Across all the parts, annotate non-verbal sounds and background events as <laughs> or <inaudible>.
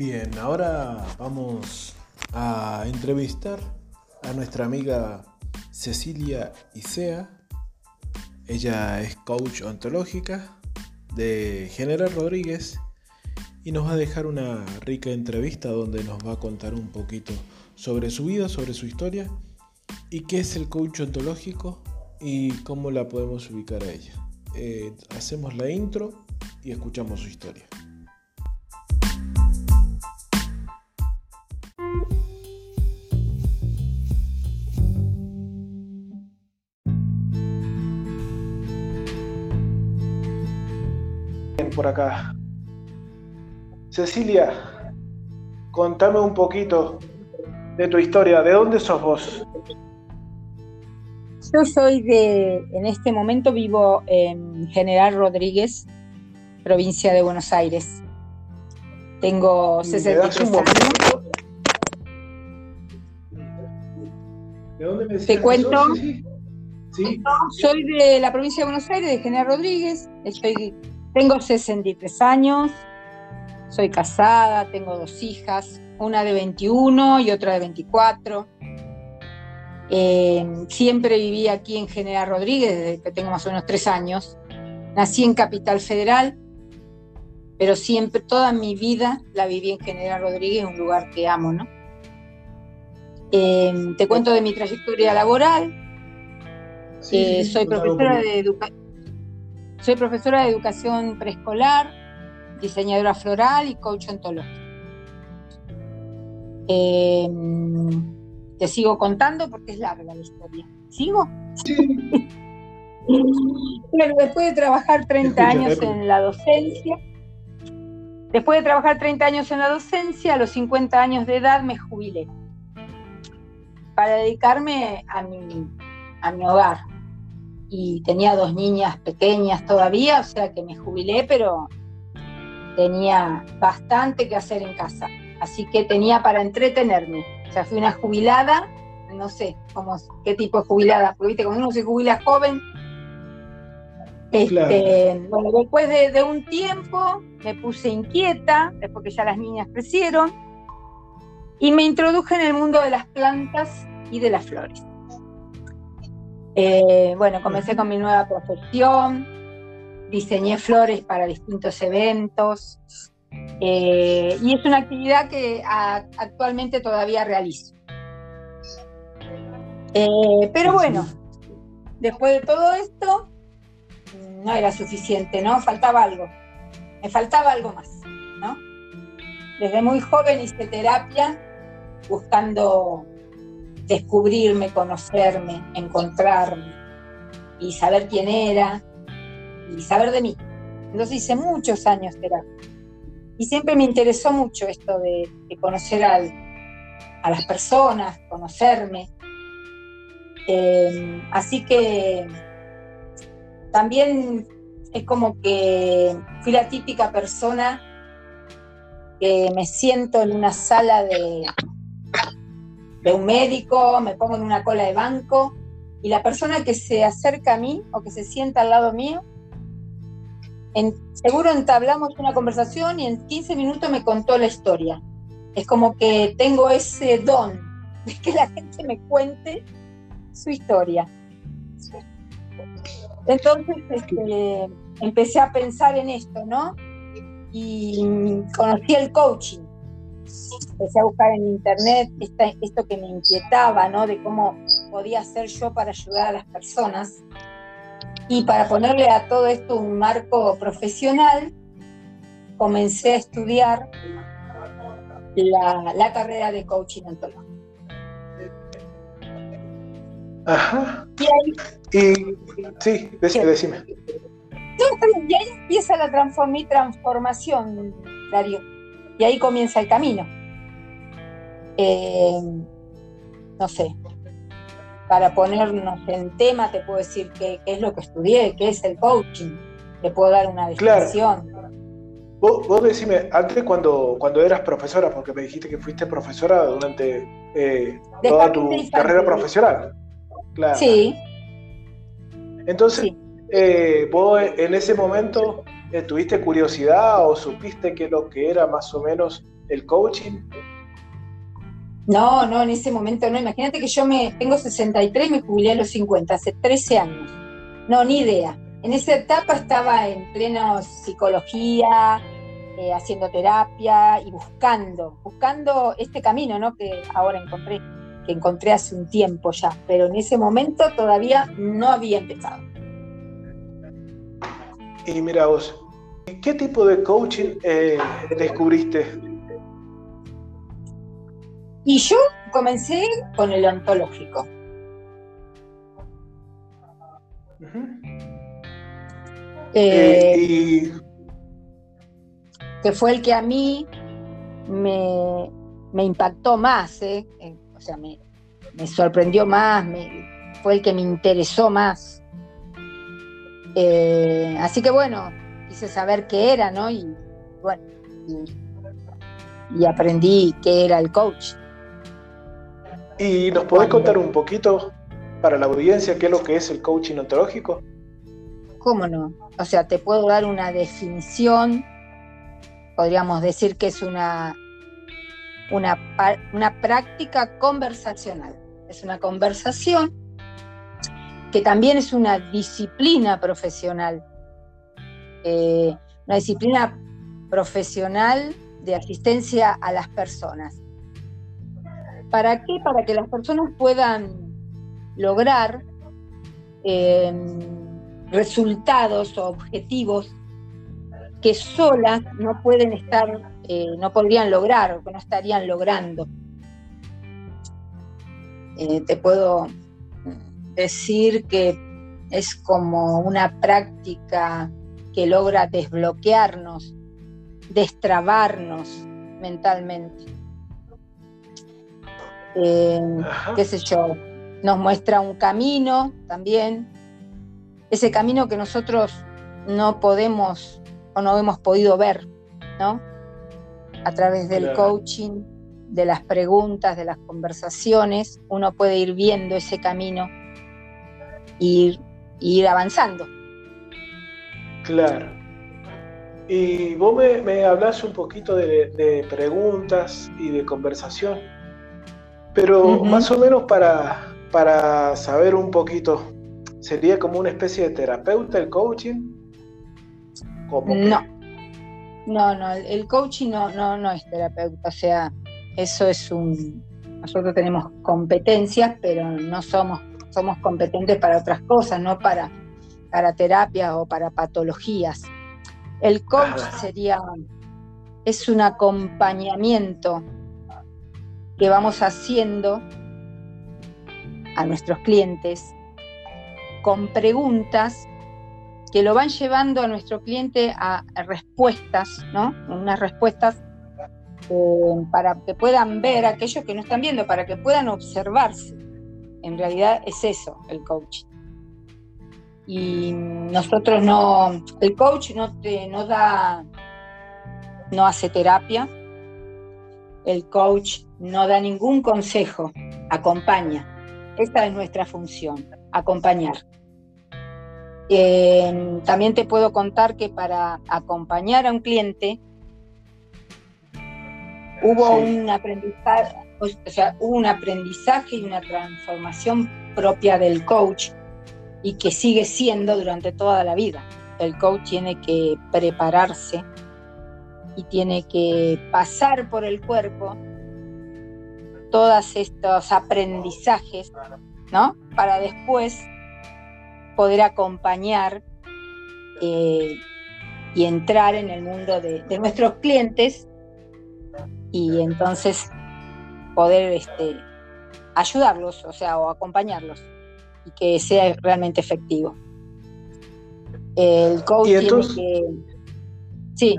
Bien, ahora vamos a entrevistar a nuestra amiga Cecilia Isea. Ella es coach ontológica de General Rodríguez y nos va a dejar una rica entrevista donde nos va a contar un poquito sobre su vida, sobre su historia y qué es el coach ontológico y cómo la podemos ubicar a ella. Eh, hacemos la intro y escuchamos su historia. Por acá. Cecilia, contame un poquito de tu historia. ¿De dónde sos vos? Yo soy de, en este momento vivo en General Rodríguez, provincia de Buenos Aires. Tengo 63 años. ¿De dónde me Te cuento. Soy de la provincia de Buenos Aires, de General Rodríguez. Estoy tengo 63 años, soy casada, tengo dos hijas, una de 21 y otra de 24. Eh, siempre viví aquí en General Rodríguez desde que tengo más o menos tres años. Nací en Capital Federal, pero siempre, toda mi vida la viví en General Rodríguez, un lugar que amo, ¿no? Eh, te cuento de mi trayectoria laboral. Eh, soy profesora de educación soy profesora de educación preescolar, diseñadora floral y coach ontológico. Em, te sigo contando porque es larga la historia. ¿Sigo? Sí. <laughs> bueno, después de trabajar 30 años en la docencia, después de trabajar 30 años en la docencia, a los 50 años de edad me jubilé para dedicarme a mi, a mi hogar, y tenía dos niñas pequeñas todavía, o sea que me jubilé, pero tenía bastante que hacer en casa. Así que tenía para entretenerme. O sea, fui una jubilada, no sé cómo, qué tipo de jubilada, porque viste, cuando uno se jubila joven. Este, bueno, después de, de un tiempo me puse inquieta, después que ya las niñas crecieron, y me introduje en el mundo de las plantas y de las flores. Eh, bueno, comencé con mi nueva profesión, diseñé flores para distintos eventos eh, y es una actividad que actualmente todavía realizo. Eh, pero bueno, después de todo esto, no era suficiente, ¿no? Faltaba algo. Me faltaba algo más, ¿no? Desde muy joven hice terapia buscando descubrirme, conocerme, encontrarme y saber quién era y saber de mí. Entonces hice muchos años terapia. Y siempre me interesó mucho esto de, conocer a las personas, conocerme. Em, así que también es como que fui la típica persona que me siento en una sala de, de un médico, me pongo en una cola de banco y la persona que se acerca a mí o que se sienta al lado mío, seguro entablamos una conversación y en 15 minutos me contó la historia. Es como que tengo ese don de que la gente me cuente su historia. Entonces este, empecé a pensar en esto, ¿no? Y conocí el coaching empecé a buscar en internet esto que me inquietaba, ¿no? De cómo podía hacer yo para ayudar a las personas. Y para ponerle a todo esto un marco profesional, comencé a estudiar la, carrera de coaching ontológico. Ajá. Y, sí, decime. y ahí empieza la mi transformación, Darío. Y ahí comienza el camino. Eh, no sé, para ponernos en tema, te puedo decir qué, es lo que estudié, qué es el coaching, te puedo dar una definición. Claro. Vos, decime, antes cuando, cuando eras profesora, porque me dijiste que fuiste profesora durante eh, toda tu carrera profesional. Claro. Sí. Entonces, eh, vos en ese momento ¿Tuviste curiosidad o supiste qué es lo que era más o menos el coaching? No, no, en ese momento no. Imagínate que yo me tengo 63 y me jubilé a los 50, hace 13 años. No, ni idea. En esa etapa estaba en pleno psicología, eh, haciendo terapia y buscando, buscando este camino, ¿no? Que ahora encontré, que encontré hace un tiempo ya, pero en ese momento todavía no había empezado. Y mira vos, ¿qué tipo de coaching eh, descubriste? Y yo comencé con el ontológico. Eh, que fue el que a mí me, impactó más, ¿eh? o sea, me, sorprendió más, fue el que me interesó más. Eh, así que bueno, quise saber qué era, ¿no? Y bueno, y, aprendí qué era el coach. ¿Y nos podés contar un poquito para la audiencia qué es lo que es el coaching ontológico? ¿Cómo no? O sea, te puedo dar una definición, podríamos decir que es una, una, una práctica conversacional. Es una conversación que también es una disciplina profesional, eh, una disciplina profesional de asistencia a las personas. ¿Para qué? Para que las personas puedan lograr eh, resultados o objetivos que solas no pueden estar, eh, no podrían lograr o que no estarían logrando. Eh, te puedo decir que es como una práctica que logra desbloquearnos, destrabarnos mentalmente. Eh, qué sé yo, nos muestra un camino también ese camino que nosotros no podemos o no hemos podido ver, ¿no? A través del coaching, de las preguntas, de las conversaciones, uno puede ir viendo ese camino y ir, avanzando. Claro. Y vos me, hablas un poquito de, preguntas y de conversación, pero más o menos para, para saber un poquito, ¿Sería como una especie de terapeuta el coaching? no. No, no, el coaching no, no, no es terapeuta, o sea, eso es un... Nosotros tenemos competencias, pero no somos, somos competentes para otras cosas, no para, para terapias o para patologías. El coach sería, es un acompañamiento que vamos haciendo a nuestros clientes con preguntas que lo van llevando a nuestro cliente a, respuestas, ¿no? Unas respuestas eh, para que puedan ver aquellos que no están viendo, para que puedan observarse. En realidad es eso el coaching. Y nosotros no, el coach no te no da, no hace terapia, el coach no da ningún consejo, acompaña. Esta es nuestra función, acompañar. Eh, también te puedo contar que para acompañar a un cliente hubo un aprendizaje, o sea, hubo un aprendizaje y una transformación propia del coach y que sigue siendo durante toda la vida. El coach tiene que prepararse y tiene que pasar por el cuerpo todos estos aprendizajes, ¿no? Para después poder acompañar eh, y entrar en el mundo de, nuestros clientes y entonces poder este, ayudarlos, o sea, o acompañarlos y que sea realmente efectivo. El coach tiene que. Sí.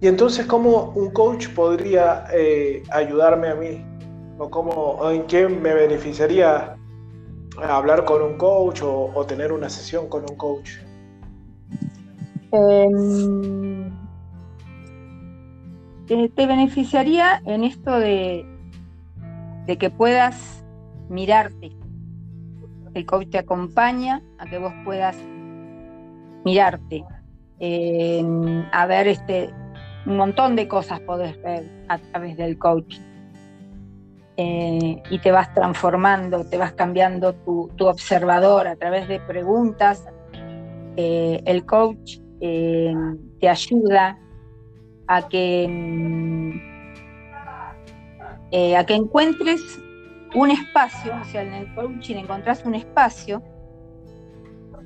Y entonces, ¿cómo un coach podría eh, ayudarme a mí? ¿O, cómo, en qué me beneficiaría hablar con un coach o, tener una sesión con un coach? Em, te beneficiaría en esto de, de que puedas mirarte. El coach te acompaña a que vos puedas mirarte, a ver este, un montón de cosas podés ver a través del coaching. Eh, y te vas transformando, te vas cambiando tu, observador a través de preguntas. Eh, el coach eh, te ayuda a que, mm, a que encuentres un espacio, o sea, en el coaching encontrás un espacio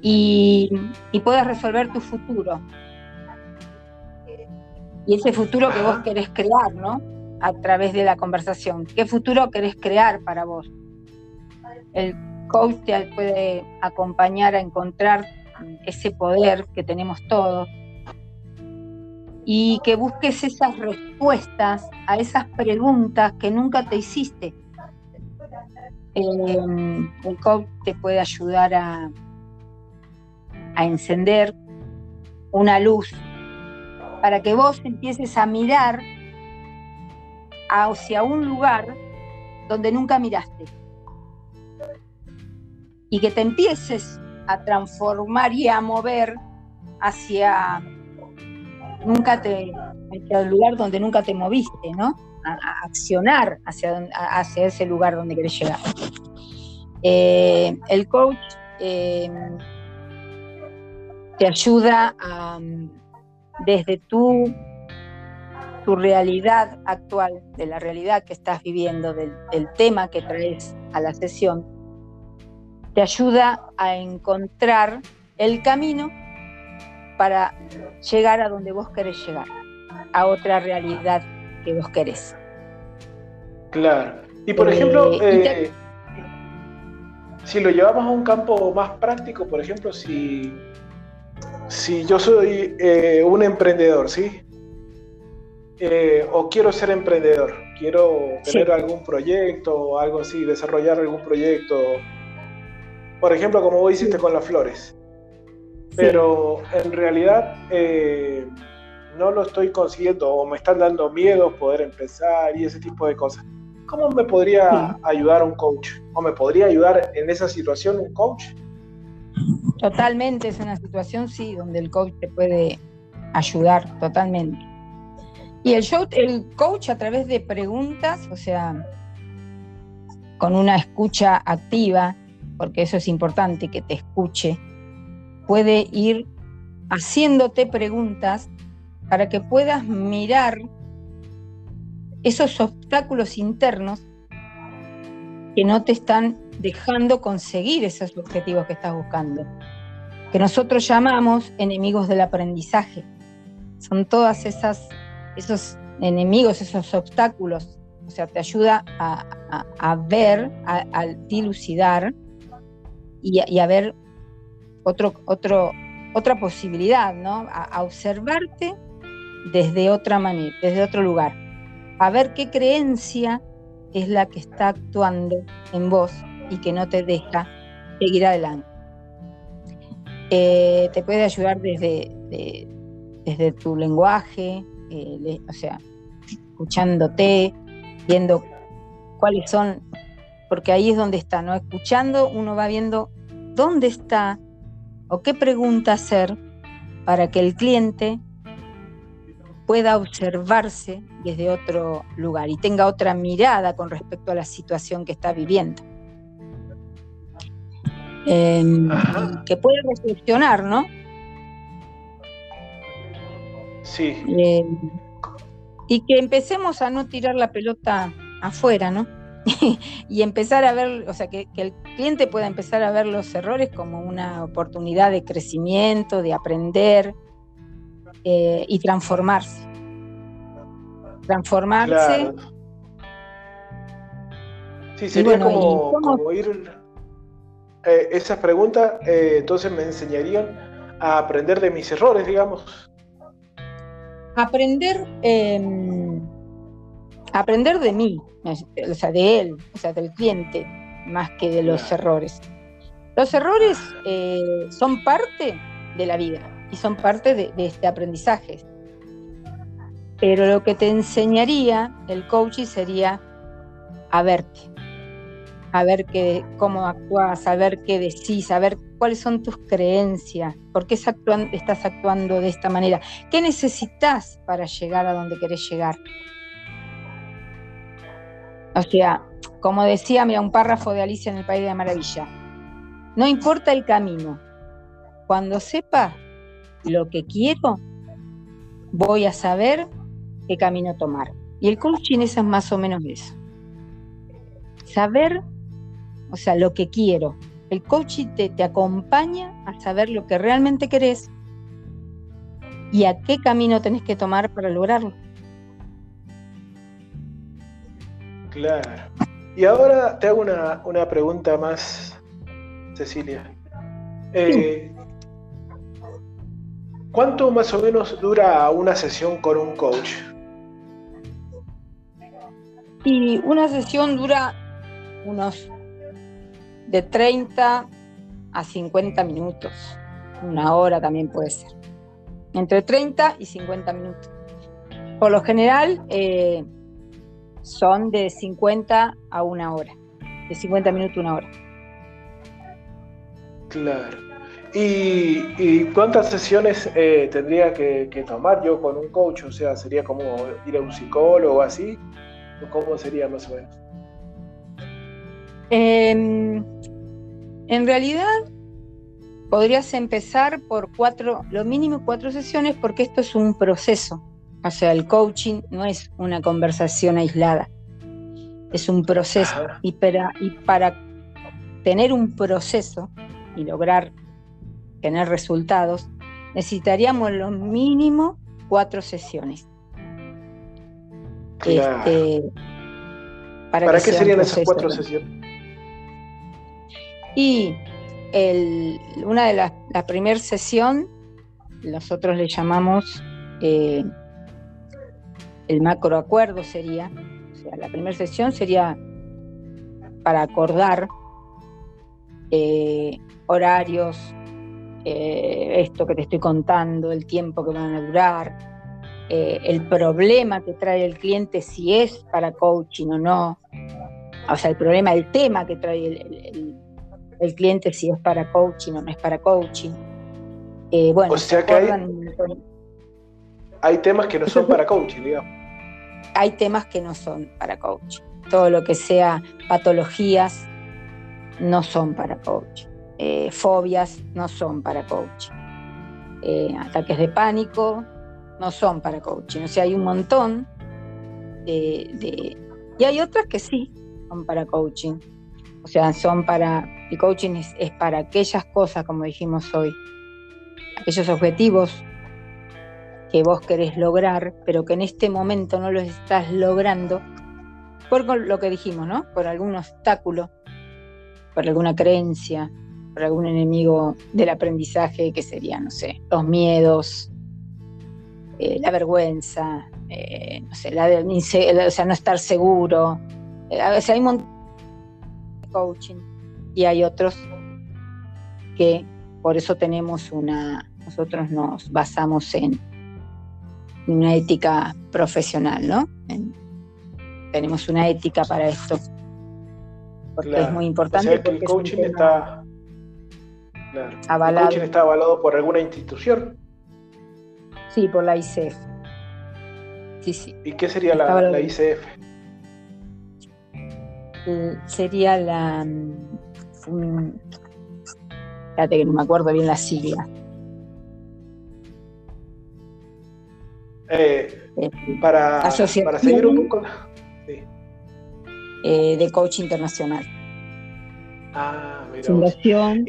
y, y puedas resolver tu futuro. Y ese futuro que vos querés crear, ¿no? a través de la conversación. ¿Qué futuro querés crear para vos? El coach te puede acompañar a encontrar ese poder que tenemos todos y que busques esas respuestas a esas preguntas que nunca te hiciste. Em, el coach te puede ayudar a, a encender una luz para que vos empieces a mirar hacia un lugar donde nunca miraste. Y que te empieces a transformar y a mover hacia nunca te hacia el lugar donde nunca te moviste, ¿no? A, accionar hacia, hacia ese lugar donde querés llegar. Eh, el coach eh, te ayuda a, desde tu tu realidad actual, de la realidad que estás viviendo, del, tema que traes a la sesión, te ayuda a encontrar el camino para llegar a donde vos querés llegar, a otra realidad que vos querés. Claro. Y por eh, ejemplo, eh, si lo llevamos a un campo más práctico, por ejemplo, si, si yo soy eh, un emprendedor, ¿sí? O quiero ser emprendedor, quiero tener algún proyecto o algo así, desarrollar algún proyecto. Por ejemplo, como vos hiciste con las flores. Pero en realidad no lo estoy consiguiendo o me están dando miedo poder empezar y ese tipo de cosas. ¿Cómo me podría ayudar un coach? ¿O me podría ayudar en esa situación un coach? Totalmente, es una situación, sí, donde el coach te puede ayudar totalmente. Y el show, el coach a través de preguntas, o sea, con una escucha activa, porque eso es importante que te escuche, puede ir haciéndote preguntas para que puedas mirar esos obstáculos internos que no te están dejando conseguir esos objetivos que estás buscando, que nosotros llamamos enemigos del aprendizaje. Son todas esas esos enemigos, esos obstáculos. O sea, te ayuda a, ver, a, dilucidar y, a ver otra posibilidad, ¿no? A, observarte desde otra manera, desde otro lugar. A ver qué creencia es la que está actuando en vos y que no te deja seguir adelante. Eh, te puede ayudar desde, desde tu lenguaje, eh, o sea, escuchándote, viendo cuáles son, porque ahí es donde está, ¿no? Escuchando uno va viendo dónde está o qué pregunta hacer para que el cliente pueda observarse desde otro lugar y tenga otra mirada con respecto a la situación que está viviendo. Em, que pueda reflexionar, ¿no? Sí. Eh, y que empecemos a no tirar la pelota afuera, ¿no? <laughs> y empezar a ver, o sea, que, el cliente pueda empezar a ver los errores como una oportunidad de crecimiento, de aprender eh, y transformarse. Transformarse. Sí, sería como, ir. Eh, esas preguntas, entonces me enseñarían a aprender de mis errores, digamos aprender, em, aprender de mí, o sea, de él, o sea, del cliente, más que de los errores. Los errores eh, son parte de la vida y son parte de, este aprendizaje. Pero lo que te enseñaría el coaching sería a verte, ver qué, cómo actúas, a ver qué decís, a ver cuáles son tus creencias, por qué estás actuando de esta manera, qué necesitas para llegar a donde querés llegar. O sea, como decía, mira, un párrafo de Alicia en el País de la Maravilla, no importa el camino, cuando sepa lo que quiero, voy a saber qué camino tomar. Y el coaching es más o menos eso. Saber, o sea, lo que quiero. El coaching te, te acompaña a saber lo que realmente querés y a qué camino tenés que tomar para lograrlo. Claro. Y ahora te hago una, pregunta más, Cecilia. Eh, ¿Cuánto más o menos dura una sesión con un coach? Y una sesión dura unos de 30 a 50 minutos. Una hora también puede ser. Entre 30 y 50 minutos. Por lo general eh, son de 50 a una hora. De 50 minutos a una hora. Claro. ¿Y, cuántas sesiones eh, tendría que, que, tomar yo con un coach? O sea, ¿sería como ir a un psicólogo o así? ¿Cómo sería más o menos? Em, en realidad, podrías empezar por cuatro, lo mínimo cuatro sesiones, porque esto es un proceso. O sea, el coaching no es una conversación aislada, es un proceso. Y para, y para tener un proceso y lograr tener resultados, necesitaríamos lo mínimo cuatro sesiones. Este, para, qué serían esas cuatro sesiones? Y una de las, la primera sesión, nosotros le llamamos eh, el macroacuerdo sería, o sea, la primera sesión sería para acordar eh, horarios, eh, esto que te estoy contando, el tiempo que van a durar, eh, el problema que trae el cliente, si es para coaching o no, o sea, el problema, el tema que trae el, cliente, si es para coaching o no es para coaching. Eh, bueno, o sea que hay, temas que no son para coaching, digamos. Hay temas que no son para coaching. Todo lo que sea patologías no son para coaching. Eh, fobias no son para coaching. ataques de pánico no son para coaching. O sea, hay un montón de, Y hay otras que sí son para coaching. O sea, son para... El coaching es, es para aquellas cosas, como dijimos hoy, aquellos objetivos que vos querés lograr, pero que en este momento no los estás logrando, por lo que dijimos, ¿no? Por algún obstáculo, por alguna creencia, por algún enemigo del aprendizaje que sería, no sé, los miedos, eh, la vergüenza, eh, no sé, la, o sea, no estar seguro. Eh, a veces hay un montón de coaching y hay otros que por eso tenemos una, nosotros nos basamos en una ética profesional, ¿no? tenemos una ética para esto. Porque es muy importante. el coaching está. Avalado. El coaching está avalado por alguna institución. Sí, por la ICF. Sí, sí. ¿Y qué sería la, ICF? sería la. Um, espérate que no me acuerdo bien la sigla. Eh, eh, para, para, seguir un poco. Eh, de coach internacional. Ah, Fundación.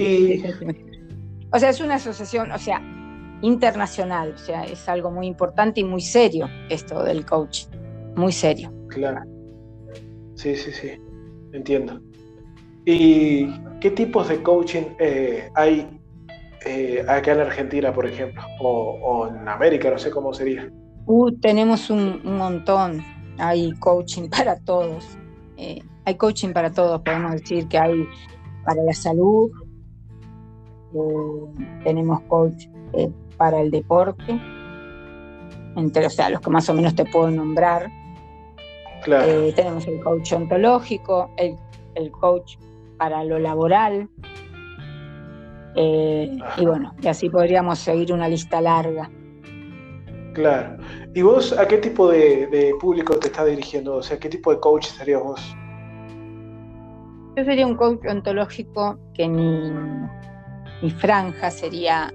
O sea, es una asociación, o sea, internacional. O sea, es algo muy importante y muy serio esto del coach. Muy serio. Claro. Sí, sí, sí. Entiendo. ¿Y qué tipos de coaching eh, hay eh, acá en Argentina, por ejemplo? O, en América, no sé cómo sería. Uh, tenemos un, montón. Hay coaching para todos. Eh, hay coaching para todos. Podemos decir que hay para la salud. tenemos coach para el deporte, entre, o sea, los que más o menos te puedo nombrar. Eh, tenemos el coach ontológico, el el coach para lo laboral. Eh, y bueno, y así podríamos seguir una lista larga. Claro. ¿Y vos a qué tipo de, público te estás dirigiendo? O sea, ¿qué tipo de coach serías vos? Yo sería un coach ontológico que mi, franja sería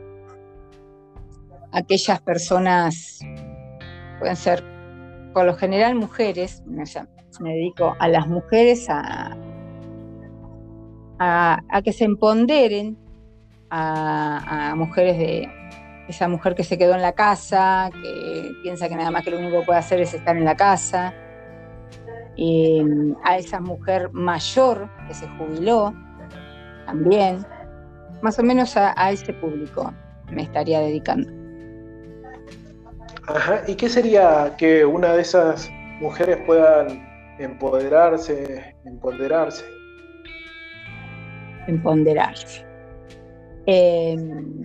aquellas personas, pueden ser por lo general mujeres, me dedico a las mujeres a, a, que se empoderen, a, mujeres de esa mujer que se quedó en la casa, que piensa que nada más que lo único que puede hacer es estar en la casa, a esa mujer mayor que se jubiló también, más o menos a ese público me estaría dedicando. Ajá. ¿Y qué sería que una de esas mujeres puedan empoderarse, empoderarse? Empoderarse. Em,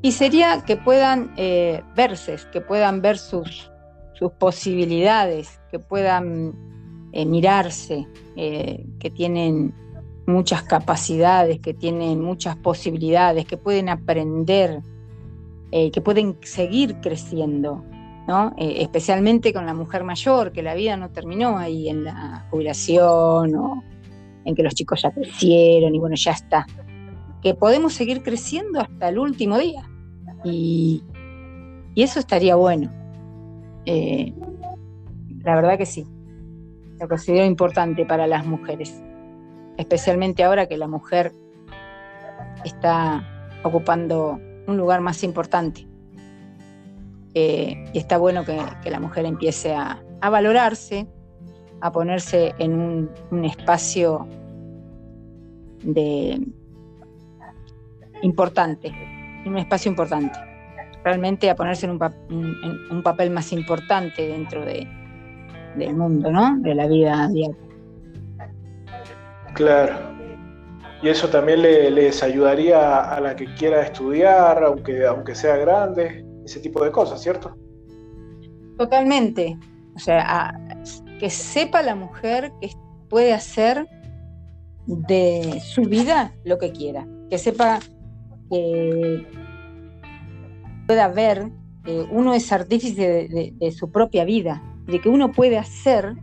y sería que puedan eh, verse, que puedan ver sus, sus posibilidades, que puedan eh, mirarse, eh, que tienen muchas capacidades, que tienen muchas posibilidades, que pueden aprender, eh, que pueden seguir creciendo, ¿no? Especialmente con la mujer mayor, que la vida no terminó ahí en la jubilación o en que los chicos ya crecieron y bueno, ya está. Que podemos seguir creciendo hasta el último día. Y, eso estaría bueno. La verdad que sí. Lo considero importante para las mujeres. Especialmente ahora que la mujer está ocupando un lugar más importante. Eh, y está bueno que, la mujer empiece a, valorarse, a ponerse en un, espacio de importante, en un espacio importante. Realmente a ponerse en un, papel más importante dentro de, del mundo, ¿no? De la vida diaria. Claro. Y eso también les ayudaría a la que quiera estudiar, aunque, aunque sea grande, ese tipo de cosas, ¿cierto? Totalmente. O sea, que sepa la mujer que puede hacer de su vida lo que quiera. Que sepa que pueda ver que uno es artífice de su propia vida, de que uno puede hacer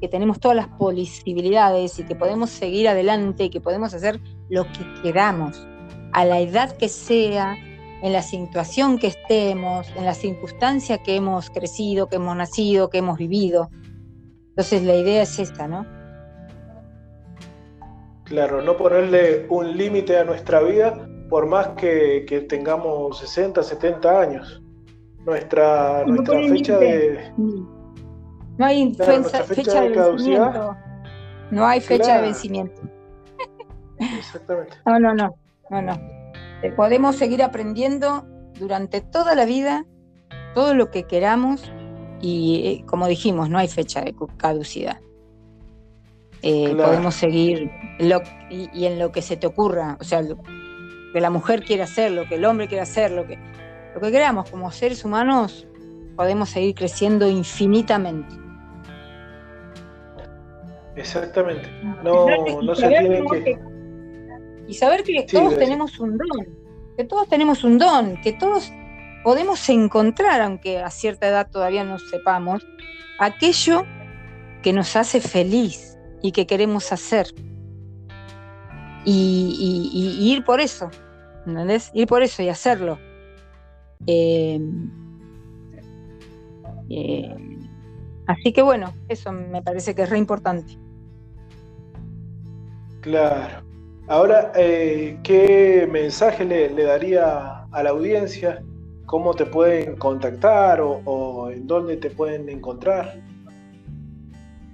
que tenemos todas las posibilidades y que podemos seguir adelante y que podemos hacer lo que queramos, a la edad que sea, en la situación que estemos, en la circunstancia que hemos crecido, que hemos nacido, que hemos vivido. Entonces la idea es esta, ¿no? Claro, no ponerle un límite a nuestra vida por más que, tengamos 60, 70 años. Nuestra, nuestra fecha de... No hay fecha, de, vencimiento. No hay fecha de vencimiento. Exactamente. <laughs> No, no, no, no, no. Podemos seguir aprendiendo durante toda la vida todo lo que queramos y eh, como dijimos, no hay fecha de caducidad. Eh, podemos seguir y, en lo que se te ocurra, o sea, lo que la mujer quiere hacer, lo que el hombre quiere hacer, lo que, lo que queramos como seres humanos, podemos seguir creciendo infinitamente. Exactamente. No, no, se tiene que... Y saber que todos tenemos un don, que todos tenemos un don, que todos podemos encontrar, aunque a cierta edad todavía no sepamos, aquello que nos hace feliz y que queremos hacer. Y, ir por eso, ¿entendés? Ir por eso y hacerlo. Eh, eh, así que bueno, eso me parece que es re importante. Claro. Ahora, eh, ¿qué mensaje le, daría a la audiencia? ¿Cómo te pueden contactar o, en dónde te pueden encontrar?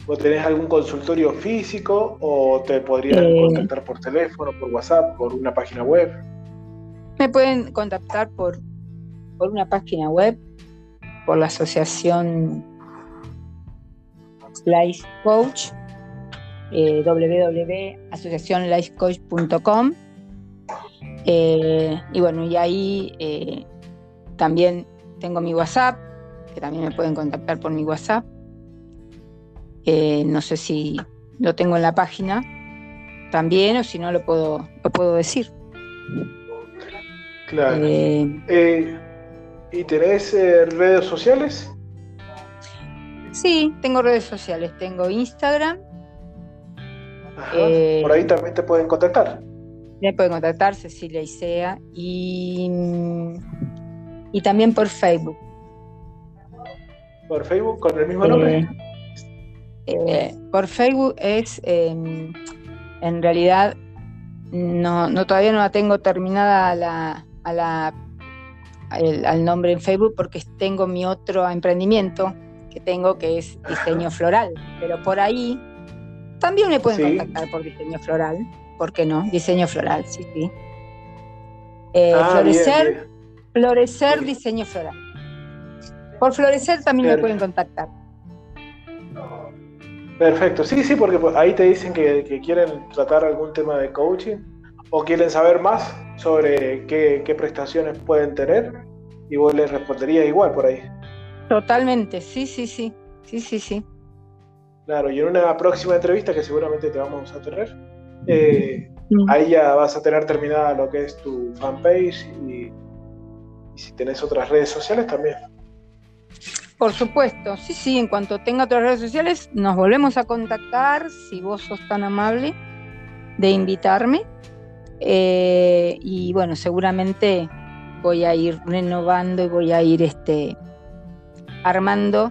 ¿O tenés algún consultorio físico o te podrían eh. contactar por teléfono, por WhatsApp, por una página web? Me pueden contactar por, por una página web, por la asociación Life Coach eh, www.asociacionlifecoach.com. Eh, y bueno, y ahí eh, también tengo mi WhatsApp, que también me pueden contactar por mi WhatsApp. no sé si lo tengo en la página, también, o si no lo puedo, lo puedo decir. Claro. Eh, eh, ¿Y tenés redes sociales? Sí, tengo redes sociales. Tengo Instagram. por ahí también te pueden contactar. Me pueden contactar Cecilia Isea y, y también por Facebook. ¿Por Facebook con el mismo nombre? Eh, por Facebook es, em, en realidad, no, no, todavía no la tengo terminada la, a la, al nombre en Facebook porque tengo mi otro emprendimiento que tengo que es diseño floral, pero por ahí también me pueden contactar por diseño floral, ¿por qué no? Diseño floral, sí, sí. Eh, ah, florecer, florecer diseño floral. Por florecer también me pueden contactar. Perfecto, sí, sí, porque pues, ahí te dicen que, quieren tratar algún tema de coaching o quieren saber más sobre qué, prestaciones pueden tener y vos les responderías igual por ahí. Totalmente, sí, sí, sí, sí, sí, sí. Claro, y en una próxima entrevista que seguramente te vamos a tener, eh, ahí ya vas a tener terminada lo que es tu fanpage y, y si tenés otras redes sociales también. Por supuesto, sí, sí, en cuanto tenga otras redes sociales, nos volvemos a contactar, si vos sos tan amable de invitarme. Eh, y bueno, seguramente voy a ir renovando y voy a ir este, armando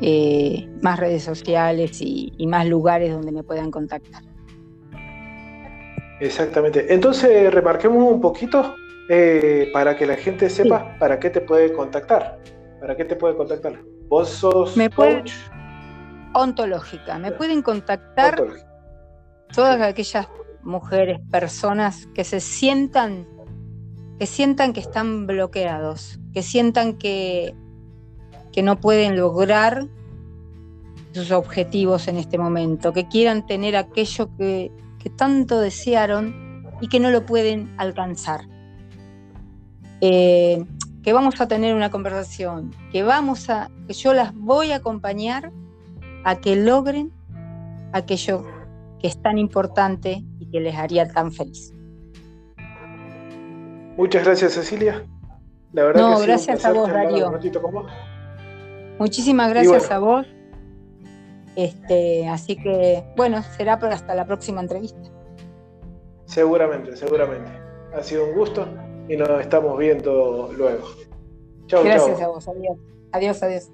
eh, más redes sociales y, más lugares donde me puedan contactar. Exactamente. Entonces, remarquemos un poquito eh, para que la gente sepa para qué te puede contactar. ¿Para qué te puede contactar? ¿Vos sos me coach? ontológica. Me pueden contactar todas aquellas mujeres, personas que se sientan, que sientan que están bloqueados, que sientan que, que no pueden lograr sus objetivos en este momento, que quieran tener aquello que, que tanto desearon y que no lo pueden alcanzar. Eh, que vamos a tener una conversación, que vamos a, que yo las voy a acompañar a que logren aquello que es tan importante y que les haría tan feliz. Muchas gracias, Cecilia. La verdad no, gracias a vos, Darío. Muchísimas gracias a vos. Este, así que, bueno, será hasta la próxima entrevista. Seguramente, seguramente. Ha sido un gusto y nos estamos viendo luego. Chau, Gracias a vos, adiós. Adiós, adiós.